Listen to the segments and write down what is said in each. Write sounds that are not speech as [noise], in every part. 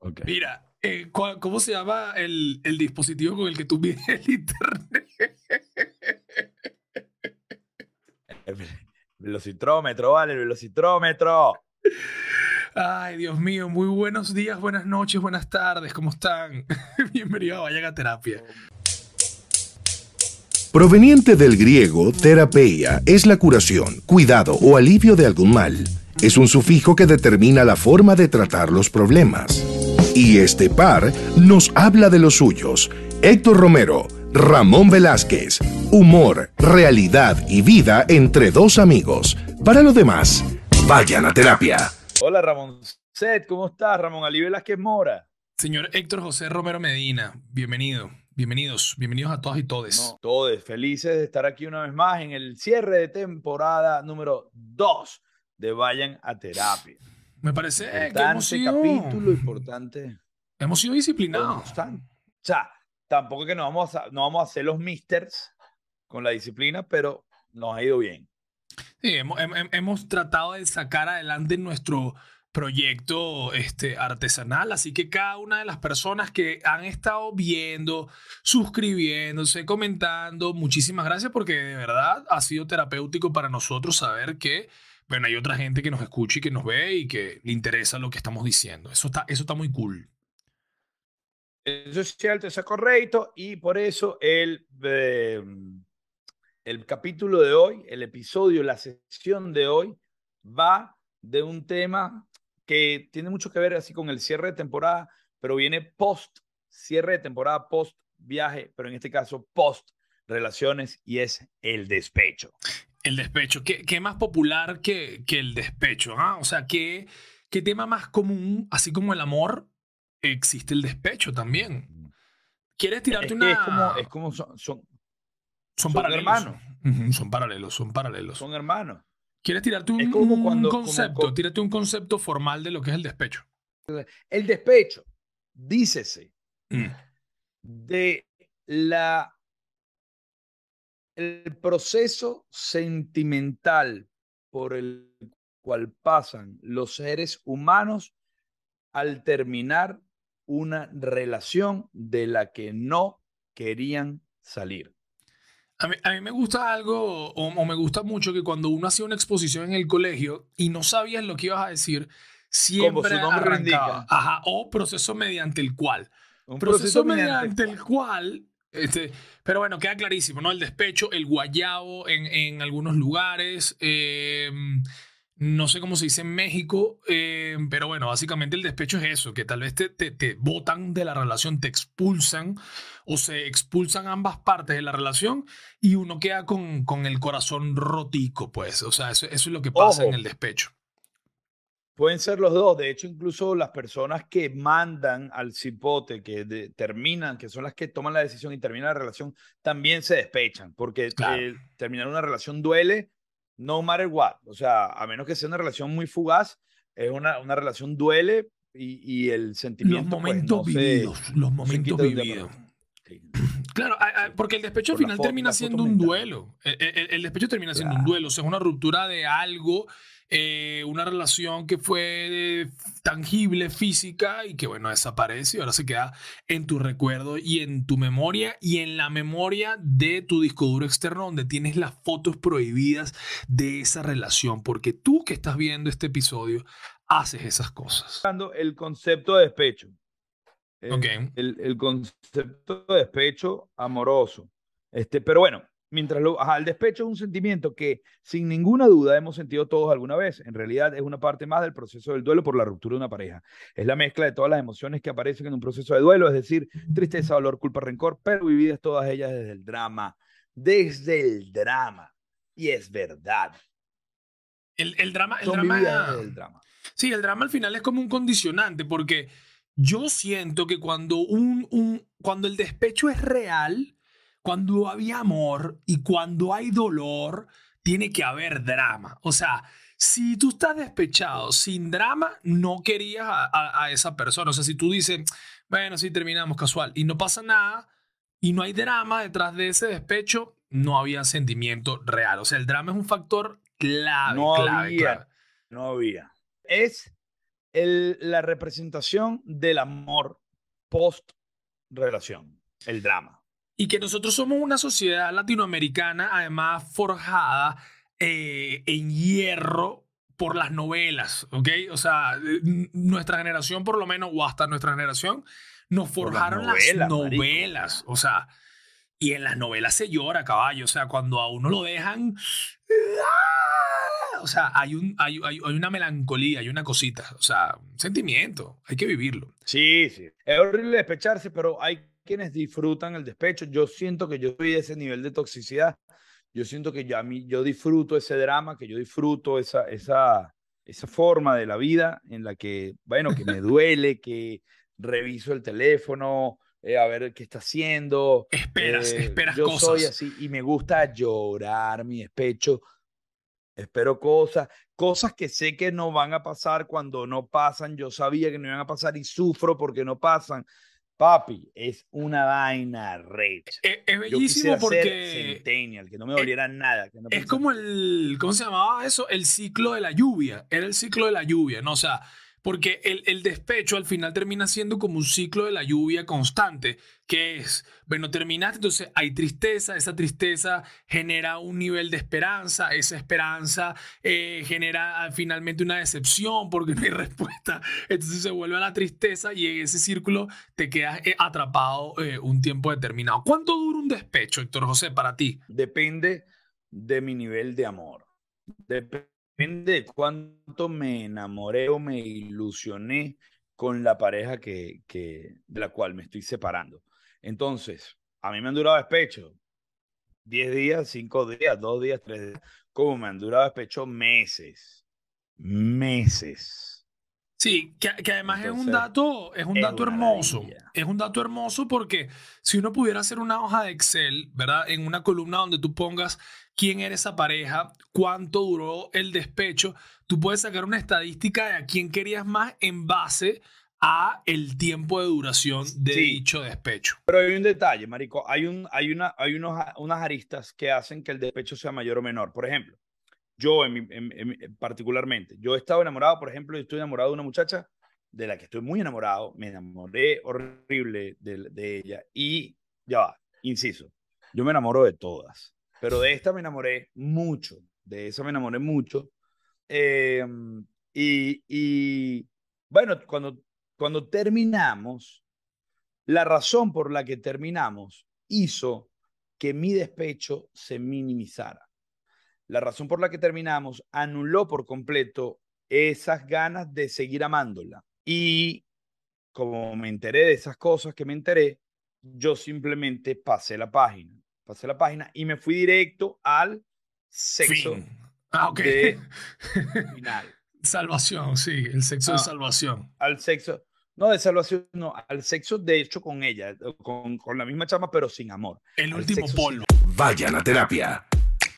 Ok. Mira, eh, ¿cuál- ¿cómo se llama el, el dispositivo con el que tú mides [laughs] el internet? El velocitrómetro, vale, el velocitrómetro. Ay, Dios mío, muy buenos días, buenas noches, buenas tardes, ¿cómo están? [laughs] Bienvenido a Vayan a Terapia. Proveniente del griego terapeia, es la curación, cuidado o alivio de algún mal. Es un sufijo que determina la forma de tratar los problemas. Y este par nos habla de los suyos. Héctor Romero, Ramón Velázquez. Humor, realidad y vida entre dos amigos. Para lo demás, vayan a terapia. Hola, Ramón Set, ¿cómo estás? Ramón Ali Velázquez Mora. Señor Héctor José Romero Medina, bienvenido, bienvenidos, bienvenidos a todas y todes. No, todos felices de estar aquí una vez más en el cierre de temporada número 2 de Vayan a Terapia. Me parece que hemos sido, capítulo, importante. hemos sido disciplinados. O sea, tampoco que no vamos a, no vamos a hacer los misters con la disciplina, pero nos ha ido bien. Sí, hemos, hem- hem- hemos tratado de sacar adelante nuestro proyecto este, artesanal, así que cada una de las personas que han estado viendo, suscribiéndose, comentando, muchísimas gracias porque de verdad ha sido terapéutico para nosotros saber que, bueno, hay otra gente que nos escucha y que nos ve y que le interesa lo que estamos diciendo. Eso está, eso está muy cool. Eso es cierto, eso es correcto, y por eso el, eh, el capítulo de hoy, el episodio, la sesión de hoy, va de un tema que tiene mucho que ver así con el cierre de temporada, pero viene post cierre de temporada, post viaje, pero en este caso post relaciones, y es el despecho. El despecho. ¿Qué, qué más popular que, que el despecho? ah? O sea, ¿qué, ¿qué tema más común, así como el amor, existe el despecho también? ¿Quieres Es, tirarte que una...? es como, es como son, son, son hermanos. Son paralelos, son paralelos. son hermanos. ¿Quieres tirarte un, como concepto? co- Tírate un concepto formal de lo que es el despecho. El despecho, dícese, Mm. de la el proceso sentimental por el cual pasan los seres humanos al terminar una relación de la que no querían salir. A mí, a mí me gusta algo, o, o me gusta mucho que cuando uno hacía una exposición en el colegio y no sabías lo que ibas a decir, siempre su nombre lo arrancaba. indica. Ajá, o proceso mediante el cual. Un proceso, mediante el cual, este, pero bueno, queda clarísimo, ¿no? El despecho, el guayabo en, en algunos lugares, eh, no sé cómo se dice en México, eh, pero bueno, básicamente el despecho es eso, que tal vez te, te, te botan de la relación, te expulsan o se expulsan ambas partes de la relación y uno queda con, con el corazón rotico, pues, o sea, eso, eso es lo que pasa en el despecho. Pueden ser los dos. De hecho, incluso las personas que mandan al cipote, que de- terminan, que son las que toman la decisión y terminan la relación, también se despechan, porque Claro. eh, terminar una relación duele, no matter what. O sea, a menos que sea una relación muy fugaz, es una, una relación duele y, y el Los sentimiento. pues, momentos no se- vividos, los no se momentos un día vividos. Sí. [clears throat] Claro, porque el despecho al Por final termina siendo un mental. duelo. El, el- el despecho termina siendo un duelo, o sea, es una ruptura de algo, eh, una relación que fue eh, tangible, física y que, bueno, desaparece y ahora se queda en tu recuerdo y en tu memoria y en la memoria de tu disco duro externo donde tienes las fotos prohibidas de esa relación, porque tú que estás viendo este episodio haces esas cosas. El concepto de despecho. El, Ok. el, el concepto de despecho amoroso. Este, pero bueno, mientras lo, ajá, el despecho es un sentimiento que sin ninguna duda hemos sentido todos alguna vez. En realidad es una parte más del proceso del duelo por la ruptura de una pareja. Es la mezcla de todas las emociones que aparecen en un proceso de duelo, es decir, tristeza, dolor, culpa, rencor, pero vividas todas ellas desde el drama. Desde el drama. Y es verdad. El, el drama... El drama el. Sí, el drama al final es como un condicionante, porque yo siento que cuando, un, un, cuando el despecho es real, cuando había amor y cuando hay dolor, tiene que haber drama. O sea, si tú estás despechado sin drama, no querías a, a- a esa persona. O sea, si tú dices, bueno, sí, terminamos casual y no pasa nada y no hay drama detrás de ese despecho, no había sentimiento real. O sea, el drama es un factor clave, No clave, había. clave. No había. Es el, la representación del amor post relación, el drama. Y que nosotros somos una sociedad latinoamericana, además forjada eh, en hierro por las novelas, ¿ok? O sea, nuestra generación, por lo menos, o hasta nuestra generación, nos forjaron las novelas. O sea, y en las novelas se llora, caballo. O sea, cuando a uno lo dejan. ¡ah! O sea, hay, un, hay, hay, una melancolía, hay una cosita. O sea, un sentimiento. Hay que vivirlo. Sí, sí. Es horrible despecharse, pero hay quienes disfrutan el despecho. Yo siento que yo soy ese nivel de toxicidad. Yo siento que yo, a mí, yo disfruto ese drama, que yo disfruto esa, esa, esa forma de la vida en la que, bueno, que me [laughs] duele, que reviso el teléfono, eh, a ver qué está haciendo. Esperas, eh, esperas yo cosas. soy así y me gusta llorar mi despecho. Espero cosas, cosas que sé que no van a pasar cuando no pasan. Yo sabía que no iban a pasar y sufro porque no pasan. Papi, es una vaina recha. Es, es bellísimo porque. Centennial, que no me doliera nada. Que no es como el. ¿Cómo se llamaba eso? El ciclo de la lluvia. Era el ciclo de la lluvia, ¿no? O sea, porque el, despecho al final termina siendo como un ciclo de la lluvia constante, que es, bueno, terminaste, entonces hay tristeza, esa tristeza genera un nivel de esperanza, esa esperanza eh, genera finalmente una decepción porque [laughs] no hay respuesta, entonces se vuelve a la tristeza y en ese círculo te quedas eh, atrapado eh, un tiempo determinado. ¿Cuánto dura un despecho, Héctor José, para ti? Depende de mi nivel de amor. Depende Depende de cuánto me enamoré o me ilusioné con la pareja que, que, de la cual me estoy separando. Entonces, a mí me han durado despecho 10 días, 5 días, 2 días, 3 días. ¿Cómo me han durado despecho meses? Meses. Sí, que, que además es un dato, es un dato hermoso. Es un dato hermoso porque si uno pudiera hacer una hoja de Excel, ¿verdad? En una columna donde tú pongas quién era esa pareja, cuánto duró el despecho, tú puedes sacar una estadística de a quién querías más en base a el tiempo de duración de dicho despecho. Pero hay un detalle, marico, hay un hay una hay unos, unas aristas que hacen que el despecho sea mayor o menor. Por ejemplo, yo en, particularmente, yo he estado enamorado, por ejemplo, y estoy enamorado de una muchacha de la que estoy muy enamorado, me enamoré horrible de, de ella y ya va, inciso, yo me enamoro de todas, pero de esta me enamoré mucho, de esa me enamoré mucho. Em, y, y, bueno, cuando, cuando terminamos, la razón por la que terminamos hizo que mi despecho se minimizara. La razón por la que terminamos anuló por completo esas ganas de seguir amándola. Y como me enteré de esas cosas que me enteré, yo simplemente pasé la página pasé la página y me fui directo al sexo ah, ok de [laughs] final. Salvación, sí, el sexo de ah, salvación. Al sexo, no de salvación, no, al sexo de hecho con ella, con, con la misma chama, pero sin amor. El último polvo. Vayan a terapia.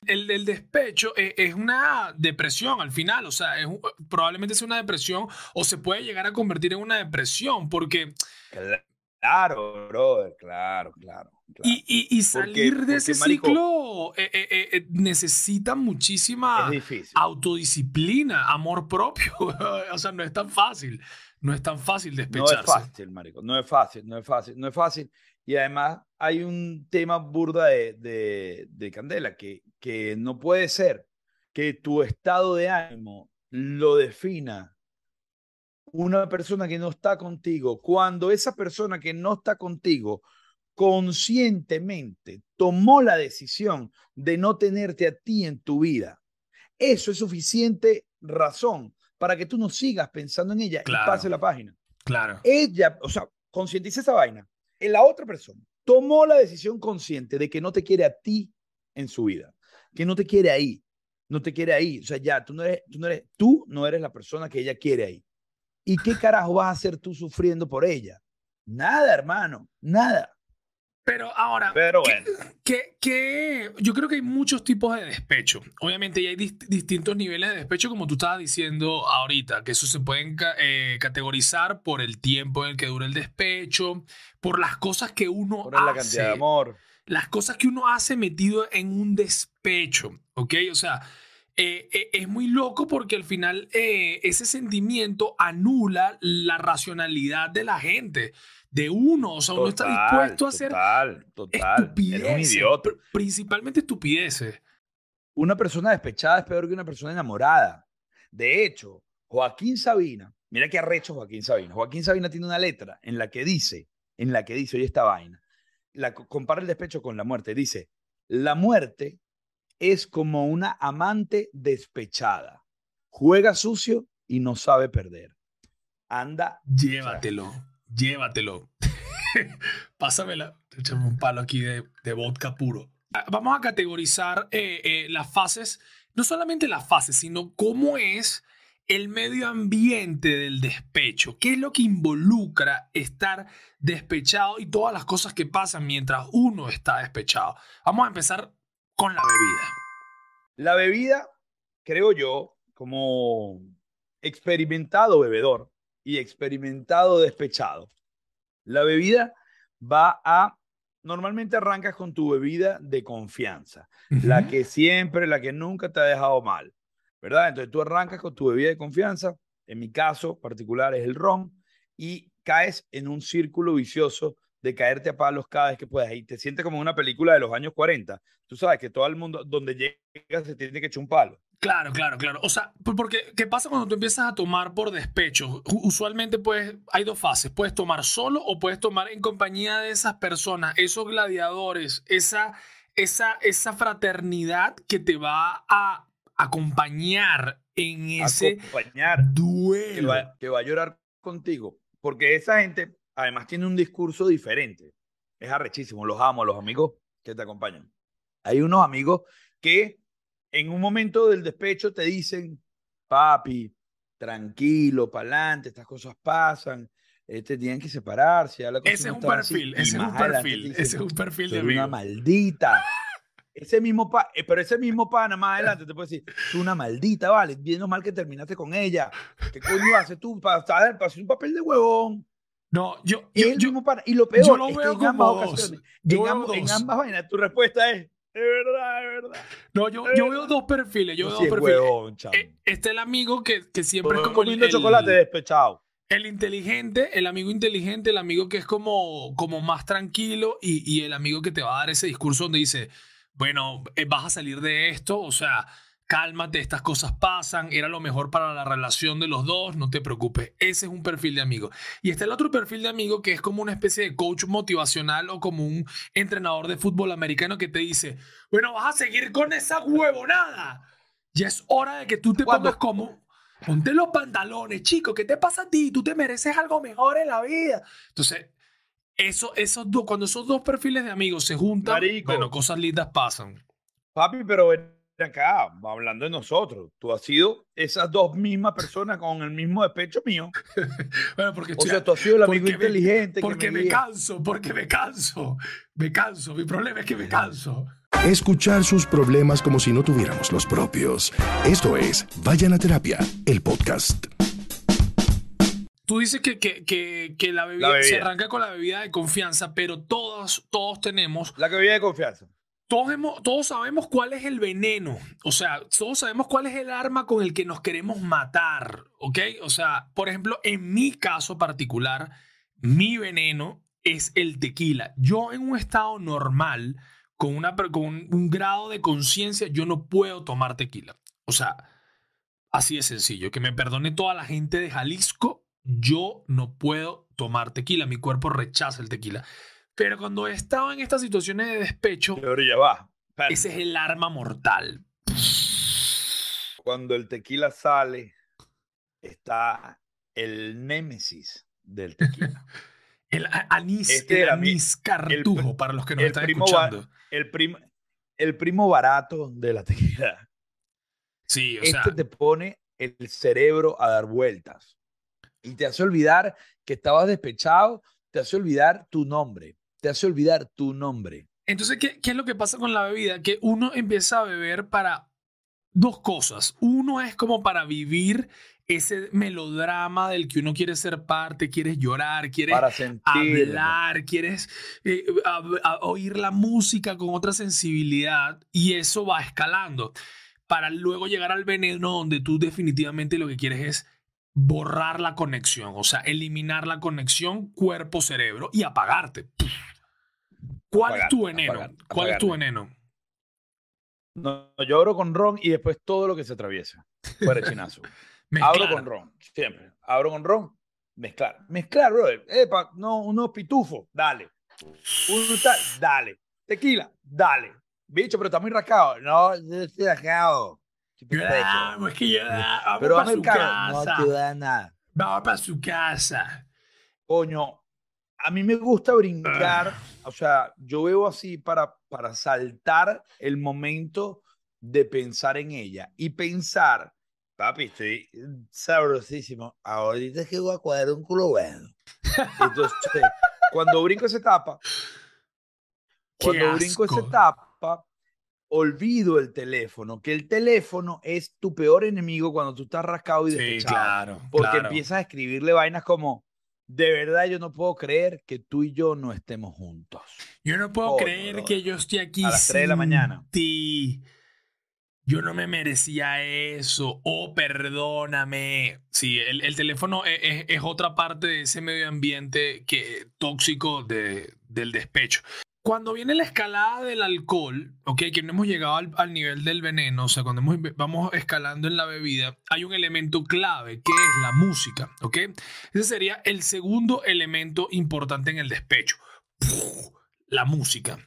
El, el despecho es, es, una depresión al final, o sea, es, probablemente sea una depresión o se puede llegar a convertir en una depresión porque... Claro, brother, claro, claro. Y, y, salir de ese ciclo eh, eh, eh, necesita muchísima autodisciplina, amor propio. [laughs] o sea, no es tan fácil. No es tan fácil despecharse. No es fácil, marico. No es fácil, no es fácil, no es fácil. Y además hay un tema burda de, de, de Candela que, que no puede ser que tu estado de ánimo lo defina una persona que no está contigo, cuando esa persona que no está contigo conscientemente tomó la decisión de no tenerte a ti en tu vida, eso es suficiente razón para que tú no sigas pensando en ella y pase la página. Claro. Ella, o sea, concientice esa vaina. En la otra persona tomó la decisión consciente de que no te quiere a ti en su vida, que no te quiere ahí, no te quiere ahí. O sea, ya, tú no eres, tú no eres, tú no eres la persona que ella quiere ahí. ¿Y qué carajo vas a hacer tú sufriendo por ella? Nada, hermano, nada. Pero ahora, Pero bueno. que, yo creo que hay muchos tipos de despecho. Obviamente, hay distintos niveles de despecho, como tú estabas diciendo ahorita, que eso se pueden eh, categorizar por el tiempo en el que dura el despecho, por las cosas que uno por hace. la cantidad de amor. Las cosas que uno hace metido en un despecho, ¿ok? O sea, eh, eh, es muy loco porque al final eh, ese sentimiento anula la racionalidad de la gente, de uno. O sea, uno está dispuesto a hacer total, total. estupideces, Eres un idiota. pr- principalmente estupideces. Una persona despechada es peor que una persona enamorada. De hecho, Joaquín Sabina, mira qué arrecho Joaquín Sabina. Joaquín Sabina tiene una letra en la que dice, en la que dice, oye esta vaina, la, co- compara el despecho con la muerte. Dice, la muerte es como una amante despechada. Juega sucio y no sabe perder. Anda, Llévatelo, llévatelo. [laughs] Pásamela. Échame un palo aquí de, de vodka puro. Ah, Vamos a categorizar eh, eh, las fases, no solamente las fases, sino cómo es el medio ambiente del despecho. ¿Qué es lo que involucra estar despechado y todas las cosas que pasan mientras uno está despechado? Vamos a empezar con la bebida. La bebida, creo yo, como experimentado bebedor y experimentado despechado, la bebida va a, normalmente arrancas con tu bebida de confianza, la que siempre, la que nunca te ha dejado mal, ¿verdad? Entonces tú arrancas con tu bebida de confianza, en mi caso particular es el ron, y caes en un círculo vicioso de caerte a palos cada vez que puedas. Y te sientes como en una película de los años 40. Tú sabes que todo el mundo, donde llega, se tiene que echar un palo. Claro, claro, claro. O sea, por- porque ¿qué pasa cuando tú empiezas a tomar por despecho? Usualmente pues hay dos fases. Puedes tomar solo o puedes tomar en compañía de esas personas, esos gladiadores, esa, esa, esa fraternidad que te va a acompañar en ese Acompañar, que duelo. va, que va a llorar contigo. Porque esa gente, además, tiene un discurso diferente. Es arrechísimo. Los amo, los amigos que te acompañan. Hay unos amigos que en un momento del despecho te dicen, papi, tranquilo, pa'lante, estas cosas pasan, este, tienen que separarse. la cosa Ese es no un está así". perfil, Y ese es un más adelante te perfil, dicen, ese es un perfil de "Soy una maldita. [laughs] Ese mismo pa, eh, pero ese mismo pana más adelante te puede decir, tú una maldita, vale, viendo mal que terminaste con ella. ¿Qué coño haces tú para hacer un papel de huevón? No, yo, yo, es el yo, mismo pana. Y lo peor yo lo es que veo en ambas ocasiones, Yo en, ambas vainas, tu respuesta es, es verdad, es verdad. no, yo, yo veo dos perfiles. Yo veo dos es perfiles. huevón. Eh, Está el amigo que, que siempre es Todo como el- chocolate despechado. el inteligente, el amigo inteligente, el amigo que es como, como más tranquilo y, y el amigo que te va a dar ese discurso donde dice, bueno, eh, vas a salir de esto, o sea, cálmate, estas cosas pasan, era lo mejor para la relación de los dos, no te preocupes. Ese es un perfil de amigo. Y está el otro perfil de amigo que es como una especie de coach motivacional o como un entrenador de fútbol americano que te dice, bueno, vas a seguir con esa huevonada. Ya es hora de que tú te pongas como... Ponte los pantalones, chico. ¿Qué te pasa a ti? Tú te mereces algo mejor en la vida. Entonces, eso, esos dos, cuando esos dos perfiles de amigos se juntan, Marico. bueno, cosas lindas pasan. Papi, pero acá, hablando de nosotros, tú has sido esas dos mismas personas con el mismo despecho mío. [laughs] Bueno, porque O sea, tú has sido el amigo me- inteligente. que porque me canso, porque me canso. Me canso. Mi problema es que me canso. Escuchar sus problemas como si no tuviéramos los propios. Esto es Vayan a Terapia, el podcast. Tú dices que, que, que, que la, bebida, La bebida. se arranca con la bebida de confianza, pero todos, todos tenemos La viene de confianza. Todos, todos sabemos cuál es el veneno, o sea, todos sabemos cuál es el arma con el que nos queremos matar, ¿ok? O sea, por ejemplo, en mi caso particular, mi veneno es el tequila. Yo en un estado normal, con, una, con un, un grado de conciencia, yo no puedo tomar tequila. O sea, así de sencillo, que me perdone toda la gente de Jalisco, yo no puedo tomar tequila, mi cuerpo rechaza el tequila. Pero cuando he estado en estas situaciones de despecho, Pero ya va. Espérate. ese es el arma mortal. Cuando el tequila sale, está el némesis del tequila. [laughs] El anís, Este el era mi- anís cartujo, para los que nos el están escuchando. el, prim- el primo barato de la tequila. Sí, o este sea, te pone el cerebro a dar vueltas y te hace olvidar que estabas despechado, te hace olvidar tu nombre, te hace olvidar tu nombre. entonces, ¿qué, ¿qué es lo que pasa con la bebida? Que uno empieza a beber para dos cosas. Uno es como para vivir ese melodrama del que uno quiere ser parte, quieres llorar, quieres hablar, quieres eh, a- a- oír la música con otra sensibilidad y eso va escalando. para luego llegar al veneno donde tú definitivamente lo que quieres es borrar la conexión, o sea, eliminar la conexión cuerpo-cerebro y apagarte. ¿Cuál es tu veneno? ¿Cuál es tu veneno? No, yo abro con ron y después todo lo que se atraviesa. Fuera chinazo. [laughs] abro con ron, siempre. Abro con ron, mezclar. Mezclar, brother. Epa, no, unos pitufos, dale. Un tal, dale. Tequila, dale. Bicho, pero está muy rascado. No, yo estoy rascado. Claro, es que ya. Pero vamos para su casa. No te da nada. Vamos para su casa. Coño, a mí me gusta brincar. O sea, yo veo así para, para saltar el momento de pensar en ella y pensar, papi, estoy sabrosísimo. Ahorita es que voy a cuadrar un culo bueno. Entonces, [laughs] cuando brinco esa etapa, cuando brinco esa etapa, olvido el teléfono, que el teléfono es tu peor enemigo cuando tú estás rascado y despechado. Sí, claro. Porque empiezas a escribirle vainas como, de verdad yo no puedo creer que tú y yo no estemos juntos. Yo no puedo creer que yo esté aquí a las 3 de la mañana. Ti. Yo no me merecía eso. Oh, perdóname. Sí, el, teléfono e, e, es, otra parte de ese medio ambiente que, tóxico de, del despecho. Cuando viene la escalada del alcohol, ok, que no hemos llegado al, nivel del veneno, o sea, cuando vamos escalando en la bebida, hay un elemento clave que es la música, ok. Ese sería el segundo elemento importante en el despecho. La música.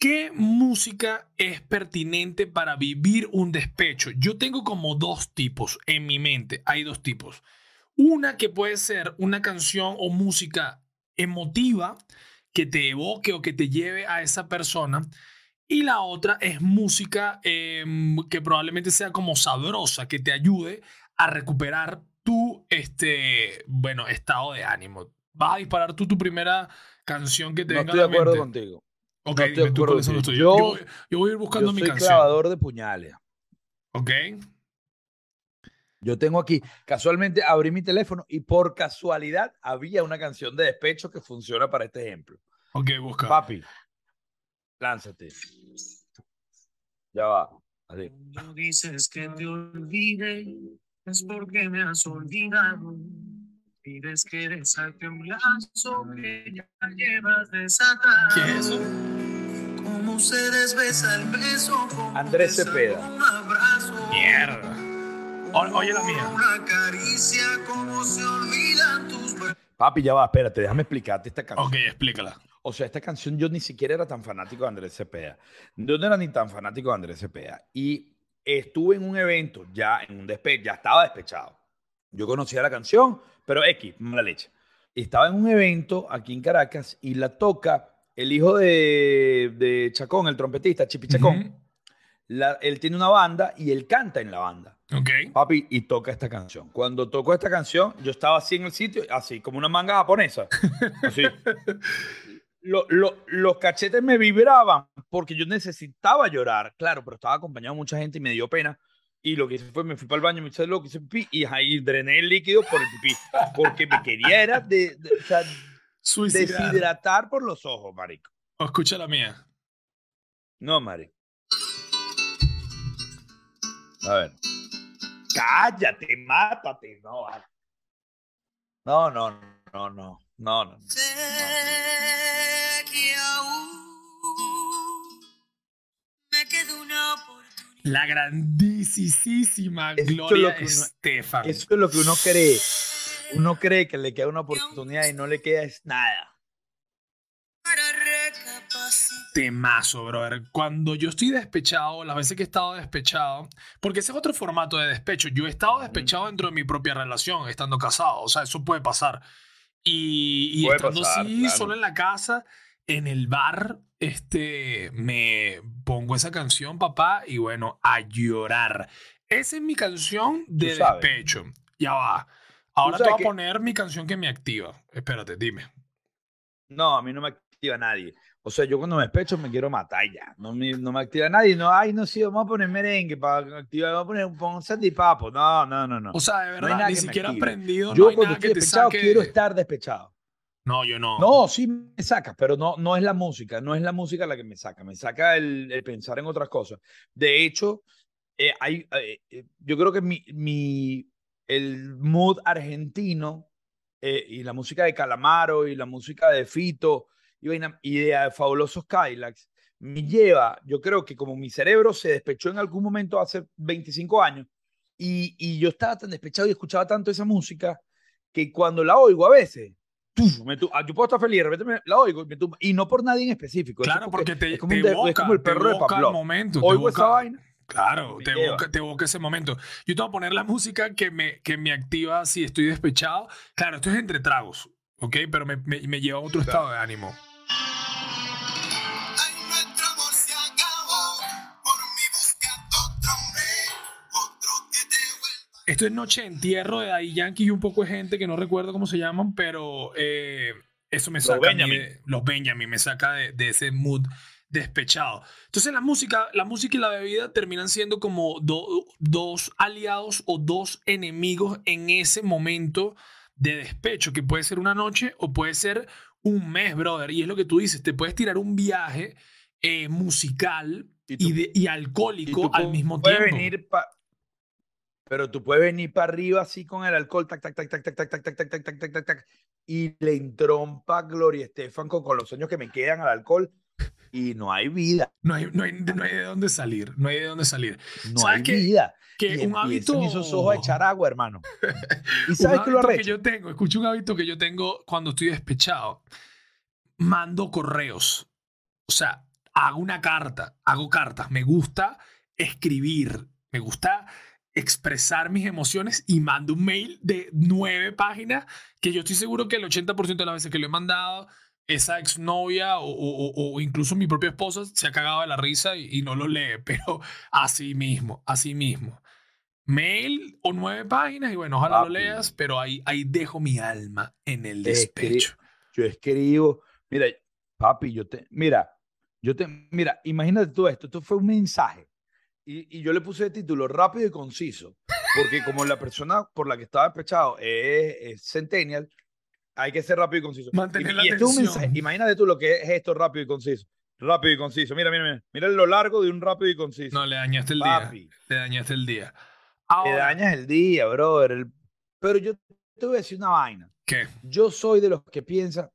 ¿Qué música es pertinente para vivir un despecho? Yo tengo como dos tipos en mi mente. Hay dos tipos. Una que puede ser una canción o música emotiva que te evoque o que te lleve a esa persona. Y la otra es música em, que probablemente sea como sabrosa, que te ayude a recuperar tu este, bueno, estado de ánimo. Vas a disparar tú tu primera canción que te no venga estoy de acuerdo contigo. Ok, Yo, yo, voy a ir buscando mi canción. clavador de puñales. Ok. Yo tengo aquí, casualmente abrí mi teléfono y por casualidad había una canción de despecho que funciona para este ejemplo. Ok, busca. Papi, lánzate. Ya va. Así. Cuando dices que te olvide, es porque me has olvidado. Pides que desate un lazo que ya llevas desatado. ¿Qué es eso? Cómo se desbesa el beso. Andrés Cepeda. Un abrazo. Mierda. oye la mía. Una caricia, como se olvidan tus Papi, ya va, espérate, déjame explicarte esta canción. Ok, explícala. O sea, esta canción yo ni siquiera era tan fanático de Andrés Cepeda. Yo no era ni tan fanático de Andrés Cepeda. Y estuve en un evento, ya en un despecho, ya estaba despechado. Yo conocía la canción, pero X, mala leche. Estaba en un evento aquí en Caracas y la toca el hijo de, de Chacón, el trompetista, Chipi Chacón. él tiene una banda y él canta en la banda. Ok. Papi, y toca esta canción. Cuando tocó esta canción, yo estaba así en el sitio, así, como una manga japonesa. [laughs] Así. Los cachetes me vibraban porque yo necesitaba llorar, claro, pero estaba acompañado de mucha gente y me dio pena. Y lo que hice fue, me fui para el baño, me hice loco, hice pipí y ahí drené el líquido por el pipí. Porque me quería era de, deshidratar por los ojos, marico. O escucha la mía. No, marico. A ver. Cállate, mátate. No, no, no, no, no, no, no. La grandísima Gloria Estefan. Eso es lo que uno cree. Uno cree que le queda una oportunidad y no le queda es nada. Temazo, brother. Cuando yo estoy despechado, las veces que he estado despechado, porque ese es otro formato de despecho. Yo he estado despechado dentro de mi propia relación, estando casado. O sea, eso puede pasar. Y, estando así, solo en la casa, en el bar, este, me pongo esa canción, papá, y bueno, a llorar. Esa es mi canción de despecho. Ya va. Ahora te voy a poner mi canción que me activa. Espérate, dime. No, a mí no me activa nadie. O sea, yo cuando me despecho me quiero matar ya. No me, no me activa nadie. No, ay, no, sí, vamos a poner merengue para activar. Vamos a poner un, un papo. No, no, no, no. O sea, de verdad, ni siquiera aprendido. Yo no cuando estoy despechado quiero estar despechado. No, yo no. No, sí me saca, pero no, no es la música, no es la música la que me saca, me saca el, pensar en otras cosas. De hecho, eh, hay, eh, eh, yo creo que mi, mi, el mood argentino y la música de Calamaro y la música de Fito y, y de Fabulosos Cadillacs me lleva, yo creo que como mi cerebro se despechó en algún momento hace 25 años y, y yo estaba tan despechado y escuchaba tanto esa música que cuando la oigo a veces, me ah, yo puedo estar feliz, de repente la oigo y, no por nadie en específico. Claro, porque, te, es como, es como el perro de Pablo. momento. Oigo esa vaina. Claro, te evoca, te evoca, ese momento. Yo te voy a poner la música que me, que me activa si estoy despechado. Claro, esto es entre tragos, ¿ok? Pero me, me, me lleva a otro estado de ánimo. Esto es Noche de Entierro de Daddy Yankee y un poco de gente que no recuerdo cómo se llaman, pero eh, eso me saca. Los Benjamin. los Benjamin me saca de, de, ese mood despechado. Entonces la música, la música y la bebida terminan siendo como dos aliados o dos enemigos en ese momento de despecho, que puede ser una noche o puede ser un mes, brother. Y es lo que tú dices, te puedes tirar un viaje eh, musical y, y, alcohólico al mismo tiempo. Venir pero tú puedes venir para arriba así con el alcohol, tac, tac, tac, tac, tac, tac, tac, tac, tac, tac, tac, tac, tac, y le entrompa Gloria Estefan con, los sueños que me quedan al alcohol y no hay vida. No hay, no hay, no hay de dónde salir, no hay de dónde salir. No hay vida. Que un hábito... esos ojos a echar agua, hermano. ¿Y sabes qué lo que yo tengo, escucha un hábito que yo tengo cuando estoy despechado. Mando correos. O sea, hago una carta, hago cartas. Me gusta escribir, me gusta expresar mis emociones y mando un mail de nueve páginas que yo estoy seguro que el 80% de las veces que lo he mandado, esa exnovia o, o, o, incluso mi propia esposa se ha cagado de la risa y, no lo lee, [laughs] pero así mismo, así mismo. Mail o nueve páginas y bueno, ojalá lo leas, pero ahí, ahí dejo mi alma en el despecho. yo escribo, mira, papi, yo te, mira, yo te, mira, imagínate tú esto, esto fue un mensaje y, yo le puse de título rápido y conciso, porque como la persona por la que estaba despechado es, centennial, hay que ser rápido y conciso. Mantener la atención. imagínate tú lo que es esto rápido y conciso. Rápido y conciso. Mira, mira, mira. Mira lo largo de un rápido y conciso. No, le dañaste el día. Le dañaste el día. Le dañas el día, brother. Pero yo te voy a decir una vaina. ¿Qué? Yo soy de los que piensa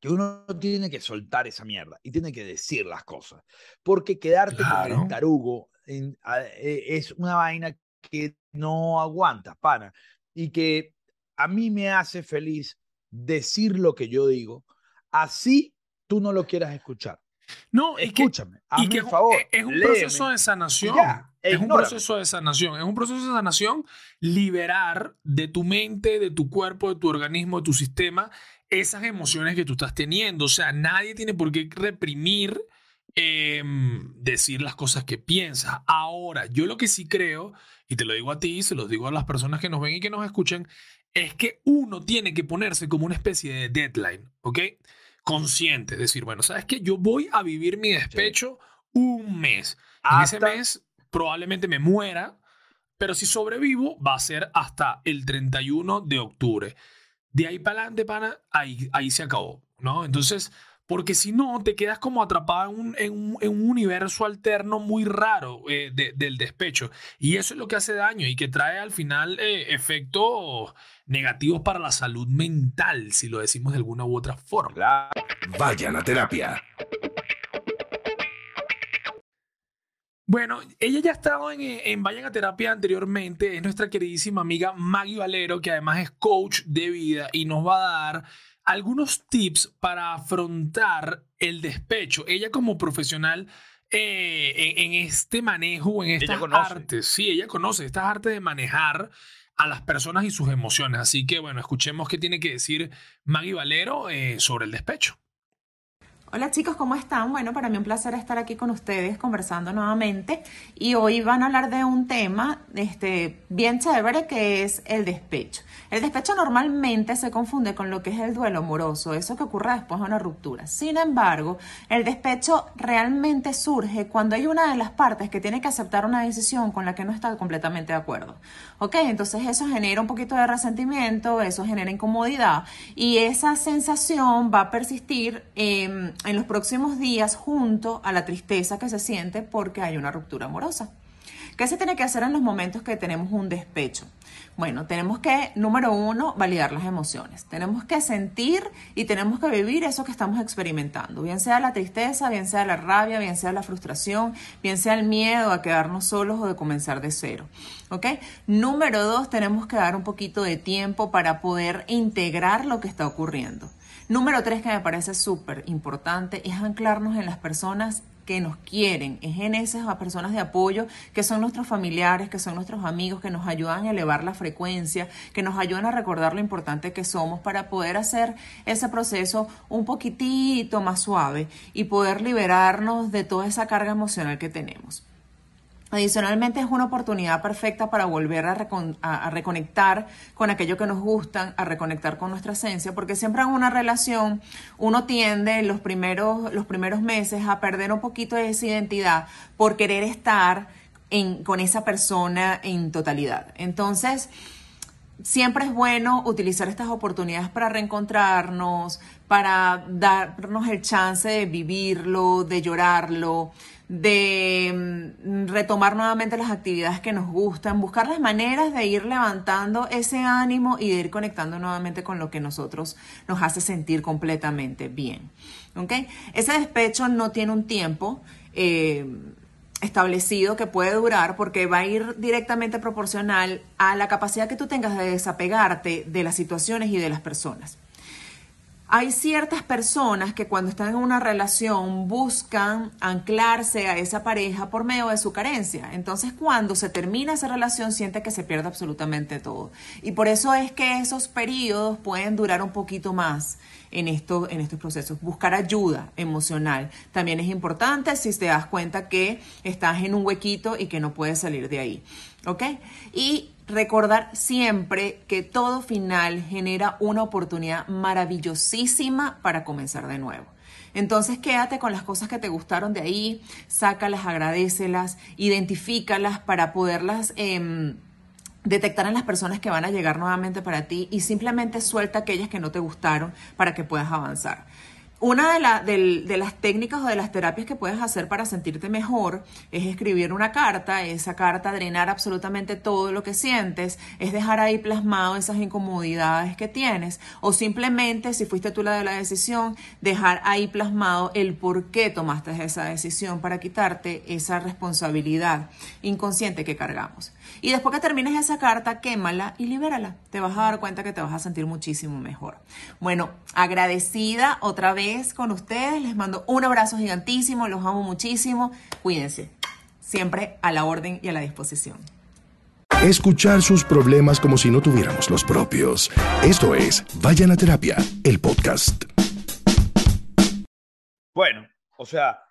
que uno tiene que soltar esa mierda y tiene que decir las cosas. Porque quedarte con el tarugo e, es una vaina que no aguanta, pana. Y que a mí me hace feliz decir lo que yo digo, así tú no lo quieras escuchar. No, escúchame. y que, favor, es un proceso de sanación. es un proceso de sanación. Es un proceso de sanación liberar de tu mente, de tu cuerpo, de tu organismo, de tu sistema, esas emociones que tú estás teniendo. O sea, nadie tiene por qué reprimir Em, decir las cosas que piensas. Ahora, yo lo que sí creo, y te lo digo a ti, se lo digo a las personas que nos ven y que nos escuchan, es que uno tiene que ponerse como una especie de deadline, ¿ok? Consciente, decir, bueno, ¿sabes qué? Yo voy a vivir mi despecho un mes. En ese mes probablemente me muera, pero si sobrevivo va a ser hasta el 31 de octubre. De ahí para adelante, pana, ahí, ahí se acabó, ¿no? Entonces, porque si no, te quedas como atrapado en un, en un, universo alterno muy raro eh, del despecho. Y eso es lo que hace daño y que trae al final eh, efectos negativos para la salud mental, si lo decimos de alguna u otra forma. Vayan a terapia. Bueno, ella ya ha estado en, en, Vayan a Terapia anteriormente, es nuestra queridísima amiga Maggie Valero, que además es coach de vida y nos va a dar algunos tips para afrontar el despecho. Ella como profesional eh, en, este manejo, en estas artes, sí, ella conoce estas artes de manejar a las personas y sus emociones. Así que bueno, escuchemos qué tiene que decir Maggie Valero eh, sobre el despecho. Hola chicos, ¿cómo están? Bueno, para mí un placer estar aquí con ustedes conversando nuevamente y hoy van a hablar de un tema este, bien chévere que es el despecho. El despecho normalmente se confunde con lo que es el duelo amoroso, eso que ocurre después de una ruptura. Sin embargo, el despecho realmente surge cuando hay una de las partes que tiene que aceptar una decisión con la que no está completamente de acuerdo. ¿Ok? Entonces eso genera un poquito de resentimiento, eso genera incomodidad y esa sensación va a persistir en los próximos días junto a la tristeza que se siente porque hay una ruptura amorosa. ¿Qué se tiene que hacer en los momentos que tenemos un despecho? Bueno, tenemos que, número uno, validar las emociones. Tenemos que sentir y tenemos que vivir eso que estamos experimentando, bien sea la tristeza, bien sea la rabia, bien sea la frustración, bien sea el miedo a quedarnos solos o de comenzar de cero. ¿Ok? Número dos, tenemos que dar un poquito de tiempo para poder integrar lo que está ocurriendo. Número tres, que me parece súper importante, es anclarnos en las personas que nos quieren, es en esas personas de apoyo que son nuestros familiares, que son nuestros amigos, que nos ayudan a elevar la frecuencia, que nos ayudan a recordar lo importante que somos para poder hacer ese proceso un poquitito más suave y poder liberarnos de toda esa carga emocional que tenemos. Adicionalmente es una oportunidad perfecta para volver a, reconectar con aquello que nos gustan, a reconectar con nuestra esencia, porque siempre en una relación uno tiende los primeros, los primeros meses a perder un poquito de esa identidad por querer estar con esa persona en totalidad. Entonces, siempre es bueno utilizar estas oportunidades para reencontrarnos, para darnos el chance de vivirlo, de llorarlo, de mm, retomar nuevamente las actividades que nos gustan, buscar las maneras de ir levantando ese ánimo y de ir conectando nuevamente con lo que nosotros nos hace sentir completamente bien. Ese despecho no tiene un tiempo. Eh, establecido que puede durar porque va a ir directamente proporcional a la capacidad que tú tengas de desapegarte de las situaciones y de las personas. Hay ciertas personas que cuando están en una relación buscan anclarse a esa pareja por medio de su carencia. Entonces cuando se termina esa relación siente que se pierde absolutamente todo. Y por eso es que esos periodos pueden durar un poquito más en, en estos procesos. Buscar ayuda emocional también es importante si te das cuenta que estás en un huequito y que no puedes salir de ahí. ¿Ok? Y recordar siempre que todo final genera una oportunidad maravillosísima para comenzar de nuevo. Entonces quédate con las cosas que te gustaron de ahí, sácalas, agradecelas, identifícalas para poderlas em, detectar en las personas que van a llegar nuevamente para ti y simplemente suelta aquellas que no te gustaron para que puedas avanzar. Una de, de, las técnicas o de las terapias que puedes hacer para sentirte mejor es escribir una carta, esa carta drenar absolutamente todo lo que sientes, es dejar ahí plasmado esas incomodidades que tienes o simplemente, si fuiste tú la de la decisión, dejar ahí plasmado el por qué tomaste esa decisión para quitarte esa responsabilidad inconsciente que cargamos. Y después que termines esa carta, quémala y libérala. Te vas a dar cuenta que te vas a sentir muchísimo mejor. Bueno, agradecida otra vez con ustedes. Les mando un abrazo gigantísimo. Los amo muchísimo. Cuídense. Siempre a la orden y a la disposición. Escuchar sus problemas como si no tuviéramos los propios. Esto es Vayan a Terapia, el podcast. Bueno, o sea,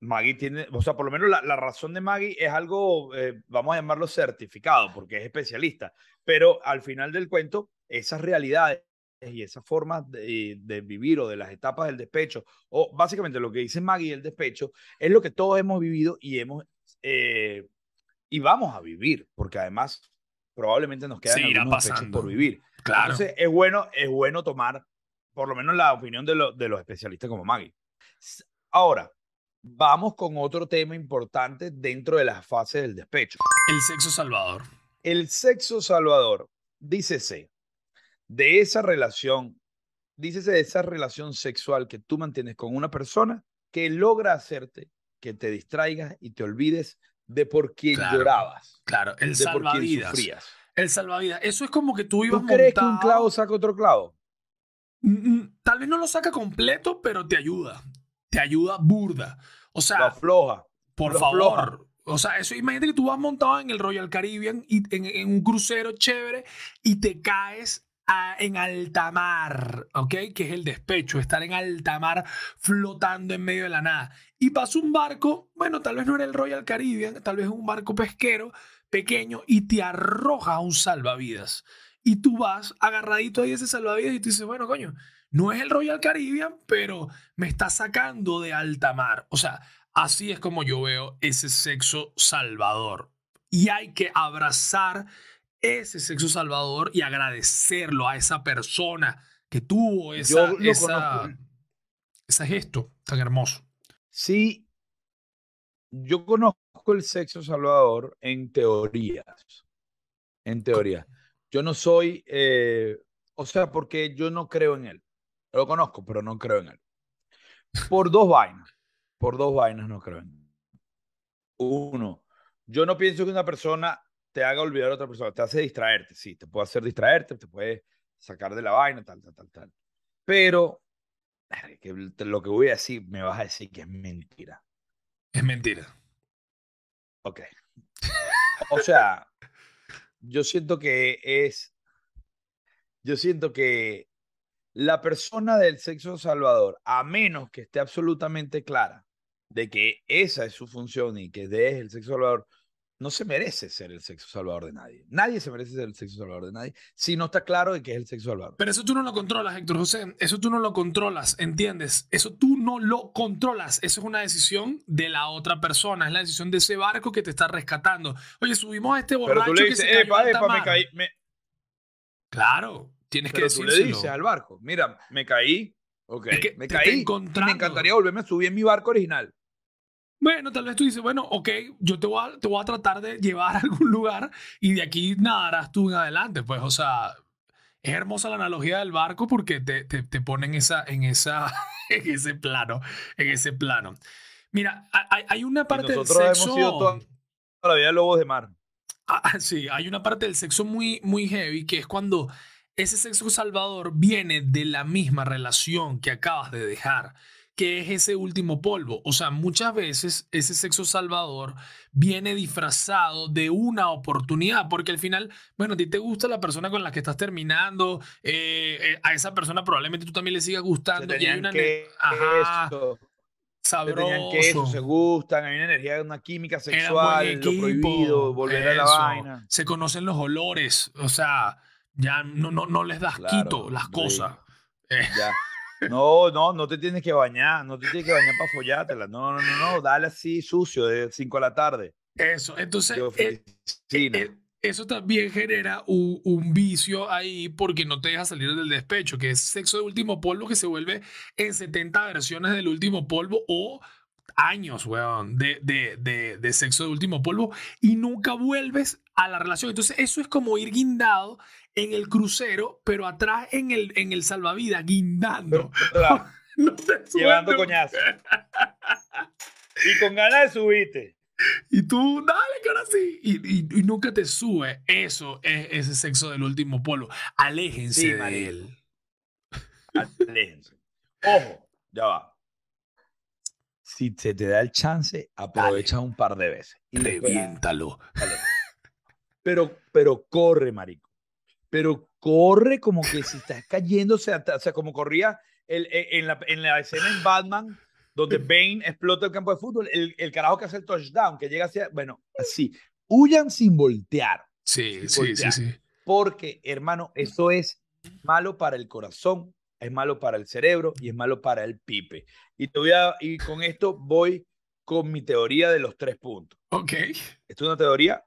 Maggie tiene, o sea, por lo menos la, razón de Maggie es algo, eh, vamos a llamarlo certificado, porque es especialista, pero al final del cuento, esas realidades y esas formas de, vivir o de las etapas del despecho, o básicamente lo que dice Maggie, el despecho, es lo que todos hemos vivido y hemos, eh, y vamos a vivir, porque además probablemente nos quedan algunos despechos por vivir. Claro. Entonces es bueno, es bueno tomar por lo menos la opinión de, de los especialistas como Maggie. Ahora, Vamos con otro tema importante dentro de las fases del despecho. El sexo salvador. El sexo salvador, dícese, de esa relación, dícese de esa relación sexual que tú mantienes con una persona que logra hacerte que te distraigas y te olvides de por quién llorabas. Claro, el salvavidas. El salvavidas. Eso es como que tú ibas ¿Tú crees que un clavo saca otro clavo? Mm, mm, tal vez no lo saca completo, pero te ayuda te ayuda burda. O sea, afloja. Por favor. O sea, eso imagínate que tú vas montado en el Royal Caribbean y en, un crucero chévere y te caes en alta mar, ¿ok? Que es el despecho, estar en alta mar flotando en medio de la nada. Y pasa un barco, bueno, tal vez no era el Royal Caribbean, tal vez un barco pesquero pequeño y te arroja un salvavidas. Y tú vas agarradito ahí ese salvavidas y tú dices, bueno, coño, no es el Royal Caribbean, pero me está sacando de alta mar. O sea, así es como yo veo ese sexo salvador. Y hay que abrazar ese sexo salvador y agradecerlo a esa persona que tuvo esa, esa, ese gesto tan hermoso. Sí, yo conozco el sexo salvador en teorías. En teoría. Yo no soy, eh, o sea, porque yo no creo en él. Lo conozco, pero no creo en él. Por dos vainas. Por dos vainas no creo en él. Uno, yo no pienso que una persona te haga olvidar a otra persona, te hace distraerte, sí, te puede hacer distraerte, te puede sacar de la vaina, tal, tal, tal, tal. Pero que lo que voy a decir, me vas a decir que es mentira. Es mentira. Ok. O sea, yo siento que es, yo siento que la persona del sexo salvador, a menos que esté absolutamente clara de que esa es su función y que es el sexo salvador, no se merece ser el sexo salvador de nadie. Nadie se merece ser el sexo salvador de nadie si no está claro de que es el sexo salvador. Pero eso tú no lo controlas, Héctor José. Eso tú no lo controlas, ¿entiendes? Eso tú no lo controlas. Eso es una decisión de la otra persona. Es la decisión de ese barco que te está rescatando. Oye, subimos a este borracho Pero tú le dices, que se epa, epa, me caí. Claro, tienes Pero que tú decírselo. le dices al barco, mira, me caí. Ok, Es que me te caí. Me encantaría volverme a subir en mi barco original. Bueno, tal vez tú dices, bueno, ok, yo te voy, a, te voy a tratar de llevar a algún lugar y de aquí nadarás tú en adelante. Pues, o sea, es hermosa la analogía del barco porque te, te, te pone en, esa, en, esa, [laughs] en ese plano, en ese plano. Mira, hay, hay una parte del nosotros sexo... hemos sido toda la vida lobos de mar. Ah, sí, hay una parte del sexo muy, muy heavy que es cuando ese sexo salvador viene de la misma relación que acabas de dejar, que es ese último polvo. O sea, muchas veces ese sexo salvador viene disfrazado de una oportunidad, porque al final, bueno, a ti te gusta la persona con la que estás terminando, eh, eh, a esa persona probablemente tú también le sigas Se gustando y hay una... que Ajá, eso, se tenían que eso, sabroso. se gustan, hay una energía, una química sexual, lo equipo, prohibido, volver a la eso. vaina. Se conocen los olores, o sea, ya no, no, no les das Claro, quito las cosas. Eh, Ya. [laughs] No, no, no te tienes que bañar, no te tienes que bañar para follártela. No, no, no, no, dale así sucio de 5 de la tarde. eso, entonces, eh, oficina. eh, eso también genera un, un vicio ahí porque no te deja salir del despecho, que es sexo de último polvo que se vuelve en 70 versiones del último polvo o años, weón, de, de, de, de sexo de último polvo y nunca vuelves a la relación. Entonces, eso es como ir guindado en el crucero, pero atrás en el, en el salvavidas, guindando. [laughs] Claro, [laughs] No te llevando coñazo. Y con ganas de subirte. Y tú, dale, que ahora sí. Y, y- y nunca te sube. Eso es ese sexo del último polvo. Aléjense Sí, de él. Aléjense. Ojo, ya va. Si se te da el chance, aprovecha un par de veces. Y Reviéntalo. Pero, pero corre, marico. Pero corre como que si estás cayéndose, a- o sea, como corría el, e- en, la, en la escena en Batman, donde [laughs] Bane explota el campo de fútbol, el, el carajo que hace el touchdown, que llega hacia, bueno, así. Huyan sin voltear. Sí, Sin sí, sí, sí. Porque, hermano, eso es malo para el corazón, es malo para el cerebro y es malo para el pipe. Y, te voy a, y con esto voy con mi teoría de los tres puntos. Ok. Esta es una teoría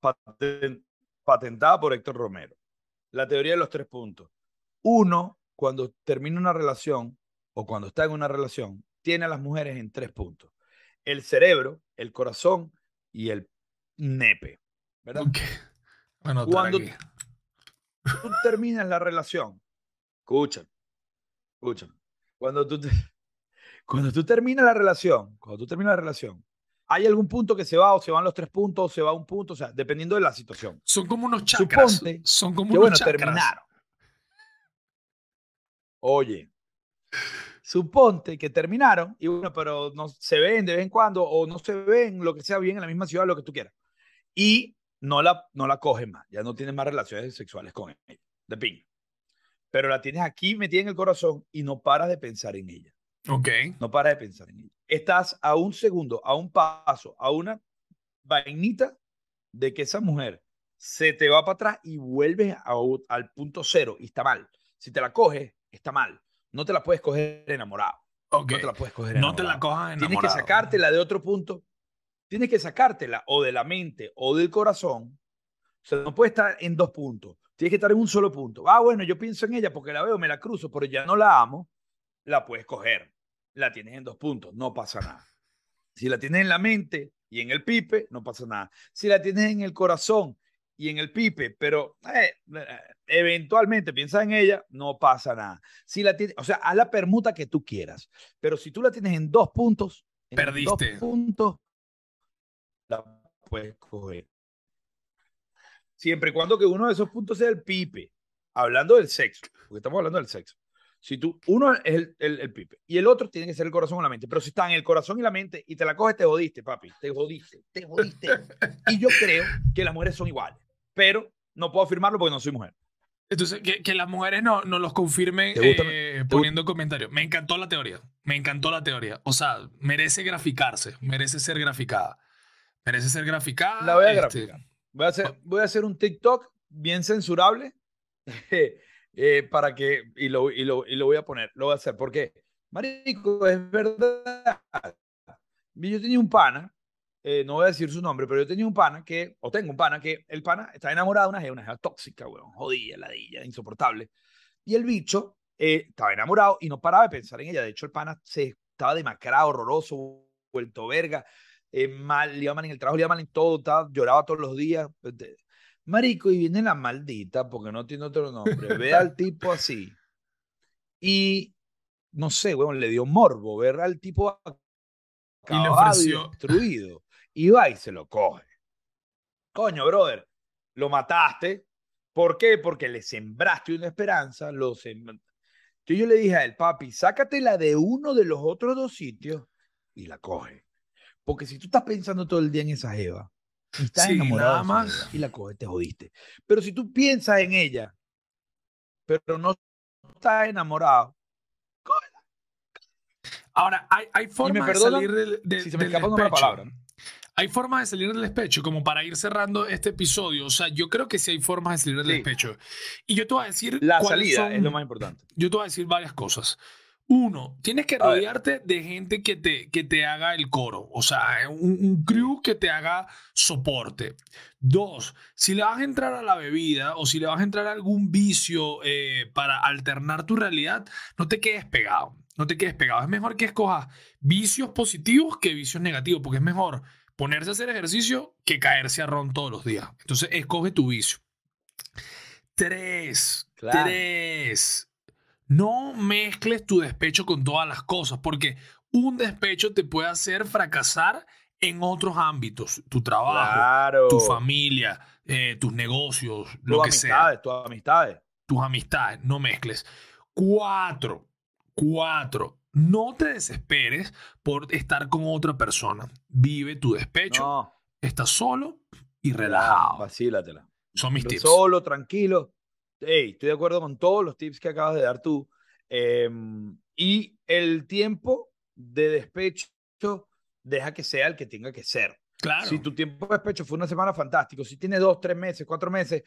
paten- patentada por Héctor Romero. La teoría de los tres puntos. Uno, cuando termina una relación o cuando está en una relación, tiene a las mujeres en tres puntos. El cerebro, el corazón y el nepe. ¿Verdad? Ok. Bueno, Cuando- tú terminas la relación, escúchame, escúchame. Cuando tú, te- cuando tú terminas la relación, cuando tú terminas la relación, hay algún punto que se va o se van los tres puntos o se va un punto, o sea, dependiendo de la situación. Son como unos chakras. Suponte Son como Que unos bueno, chakras. terminaron. Oye, suponte que terminaron y bueno, pero no se ven de vez en cuando o no se ven, lo que sea bien en la misma ciudad, lo que tú quieras. Y no la, no la coges más, ya no tienes más relaciones sexuales con ella, de piña. Pero la tienes aquí metida en el corazón y no paras de pensar en ella. Ok. No paras de pensar en ella. Estás a un segundo, a un paso, a una vainita de que esa mujer se te va para atrás y vuelves a al punto cero y está mal. Si te la coges, está mal. No te la puedes coger enamorado. Ok. No te la puedes coger No te la enamorado. cojas Tienes que enamorado. sacártela de otro punto. Tienes que sacártela o de la mente o del corazón. O sea, no puede estar en dos puntos. Tienes que estar en un solo punto. Ah, bueno, yo pienso en ella porque la veo, me la cruzo, pero ya no la amo. La puedes coger. La tienes en dos puntos. No pasa nada. Si la tienes en la mente y en el pipe, no pasa nada. Si la tienes en el corazón y en el pipe, pero eh, eh, eventualmente piensas en ella, no pasa nada. Si la tienes, o sea, haz la permuta que tú quieras, pero si tú la tienes en dos puntos, en Perdiste. Dos puntos, la puedes coger. Siempre y cuando que uno de esos puntos sea el pipe, hablando del sexo, porque estamos hablando del sexo. Si tú, uno es el, el, el, pipe y el otro tiene que ser el corazón o la mente. Pero si está en el corazón y la mente y te la coges, te jodiste, papi. Te jodiste, te jodiste. [laughs] y yo creo que las mujeres son iguales, pero no puedo afirmarlo porque no soy mujer. Entonces, que, que las mujeres no, no los confirmen eh, poniendo comentarios. Me encantó la teoría. Me encantó la teoría. O sea, merece graficarse, merece ser graficada. Merece ser graficada. La voy a este... graficar. Voy a, hacer, voy a hacer un TikTok bien censurable. [laughs] Eh, para que, y lo, y, lo, y lo voy a poner, lo voy a hacer, porque, marico, es verdad. Yo tenía un pana, eh, no voy a decir su nombre, pero yo tenía un pana que, o tengo un pana que, el pana está enamorado de una jeva, una jeva tóxica, weón, jodida, ladilla, insoportable. Y el bicho eh, estaba enamorado y no paraba de pensar en ella. De hecho, el pana se estaba demacrado, horroroso, vuelto verga, eh, mal, le iba mal en el trabajo, le iba mal en todo, estaba, lloraba todos los días. Marico, y viene la maldita, porque no tiene otro nombre, ve [laughs] al tipo así. Y, no sé, weón, le dio morbo ver al tipo acabado y, y destruido. Y va y se lo coge. Coño, brother, lo mataste. ¿Por qué? Porque le sembraste una esperanza. Lo. Yo, yo le dije a él, papi, sácatela de uno de los otros dos sitios y la coge. Porque si tú estás pensando todo el día en esa jeva, y estás Sí, enamorado nada más. y la coges, te jodiste. Pero si tú piensas en ella, pero no estás enamorado, Ahora, hay, hay formas de salir del, de- si se me del escapa una despecho. palabra. Hay formas de salir del despecho, como para ir cerrando este episodio. O sea, yo creo que sí hay formas de salir del Sí. despecho. Y yo te voy a decir. la salida son- es lo más importante. Yo te voy a decir varias cosas. Uno, tienes que rodearte de gente que te, que te haga el coro. O sea, un, un crew que te haga soporte. Dos, si le vas a entrar a la bebida o si le vas a entrar a algún vicio eh, para alternar tu realidad, no te quedes pegado. No te quedes pegado. Es mejor que escojas vicios positivos que vicios negativos, porque es mejor ponerse a hacer ejercicio que caerse a ron todos los días. Entonces, escoge tu vicio. Tres. Claro. Tres. No mezcles tu despecho con todas las cosas, porque un despecho te puede hacer fracasar en otros ámbitos, tu trabajo, Claro. tu familia, eh, tus negocios, lo que sea, amistades, tus amistades. tus amistades, no mezcles. Cuatro, cuatro, no te desesperes por estar con otra persona. Vive tu despecho, No, estás solo y relajado. relajado. Vacílatela. Son mis tips. Solo, tranquilo. Hey, estoy de acuerdo con todos los tips que acabas de dar tú. Em, y el tiempo de despecho, deja que sea el que tenga que ser. Claro. Si tu tiempo de despecho fue una semana fantástico, si tienes dos, tres meses, cuatro meses,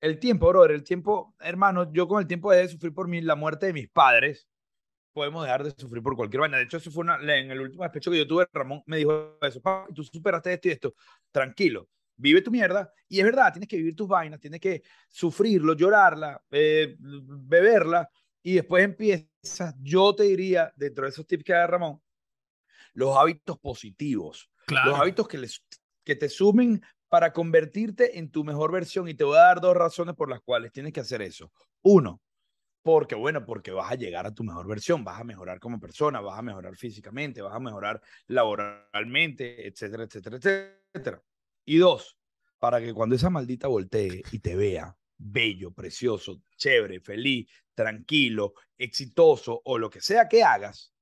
el tiempo, brother, el tiempo, hermano, yo con el tiempo dejé de sufrir por mi, la muerte de mis padres. Podemos dejar de sufrir por cualquier vaina. De hecho, eso fue una, en el último despecho que yo tuve, Ramón me dijo eso, tú superaste esto y esto. Tranquilo, vive tu mierda. Y es verdad, tienes que vivir tus vainas, tienes que sufrirlo, llorarla, eh, beberla. Y después empiezas, yo te diría, dentro de esos tips que da Ramón, los hábitos positivos claro. los hábitos que, les, que te sumen para convertirte en tu mejor versión. Y te voy a dar dos razones por las cuales tienes que hacer eso. Uno, porque, bueno, porque vas a llegar a tu mejor versión, vas a mejorar como persona, vas a mejorar físicamente, vas a mejorar laboralmente, etcétera, etcétera, etcétera. Y dos, para que cuando esa maldita voltee y te vea bello, precioso, chévere, feliz, tranquilo, exitoso o lo que sea que hagas,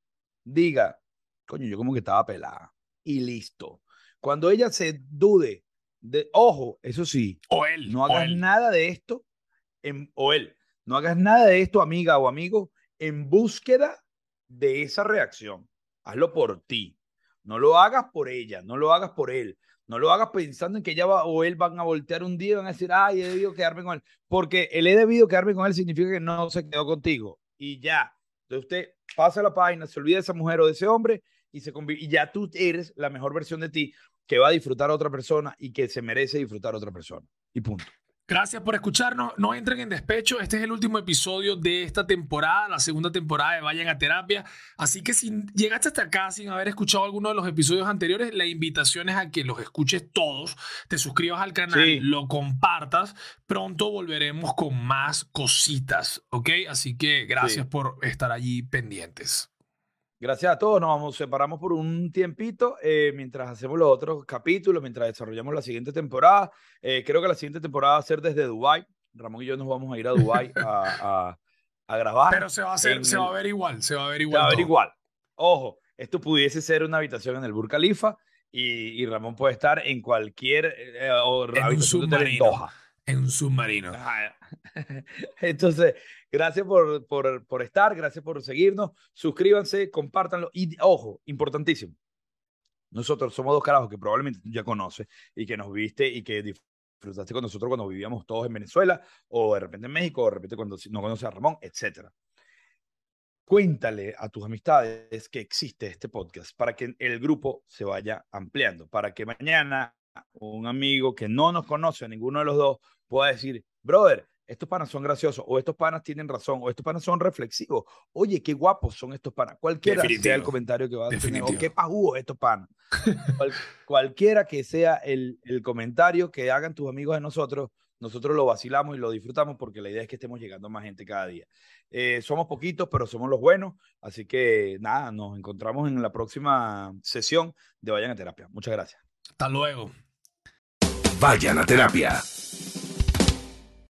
diga, coño, yo como que estaba pelada y listo. Cuando ella se dude, de, ojo, eso sí, O él. no o hagas él. nada de esto, en, o él, no hagas nada de esto, amiga o amigo, en búsqueda de esa reacción. Hazlo por ti. No lo hagas por ella, no lo hagas por él. No lo hagas pensando en que ella va, o él van a voltear un día y van a decir, ay, he debido quedarme con él. Porque el he debido quedarme con él significa que no se quedó contigo. Y ya. Entonces usted pasa la página, se olvida de esa mujer o de ese hombre y, se y ya tú eres la mejor versión de ti que va a disfrutar a otra persona y que se merece disfrutar a otra persona. Y punto. Gracias por escucharnos. No entren en despecho. Este es el último episodio de esta temporada, la segunda temporada de Vayan a Terapia. Así que si llegaste hasta acá sin haber escuchado alguno de los episodios anteriores, la invitación es a que los escuches todos, te suscribas al canal, lo compartas. Pronto volveremos con más cositas, ¿ok? Así que gracias por estar allí pendientes. Gracias a todos. Nos vamos, separamos por un tiempito eh, mientras hacemos los otros capítulos, mientras desarrollamos la siguiente temporada. Eh, creo que la siguiente temporada va a ser desde Dubai. Ramón y yo nos vamos a ir a Dubai a, a, grabar. Pero se va a hacer, se va a ver igual, se va a ver igual. Se va a ver igual. Ojo, esto pudiese ser una habitación en el Burj Khalifa y, y Ramón puede estar en cualquier eh, en un submarino. En un submarino. [laughs] Entonces, Gracias por, por, por estar, gracias por seguirnos. Suscríbanse, compártanlo. Y ojo, importantísimo. Nosotros somos dos carajos que probablemente ya conoces y que nos viste y que disfrutaste con nosotros cuando vivíamos todos en Venezuela o de repente en México o de repente cuando no conoces a Ramón, etc. Cuéntale a tus amistades que existe este podcast para que el grupo se vaya ampliando, para que mañana un amigo que no nos conoce a ninguno de los dos pueda decir, brother, estos panas son graciosos, o estos panas tienen razón, o estos panas son reflexivos. Oye, qué guapos son estos panas. Cualquiera sea el comentario que va a tener, o qué pajú estos panas. [laughs] cualquiera que sea el, el comentario que hagan tus amigos de nosotros, nosotros lo vacilamos y lo disfrutamos porque la idea es que estemos llegando a más gente cada día. Eh, somos poquitos, pero somos los buenos. Así que nada, nos encontramos en la próxima sesión de Vayan a Terapia. Muchas gracias. Hasta luego. Vayan a Terapia.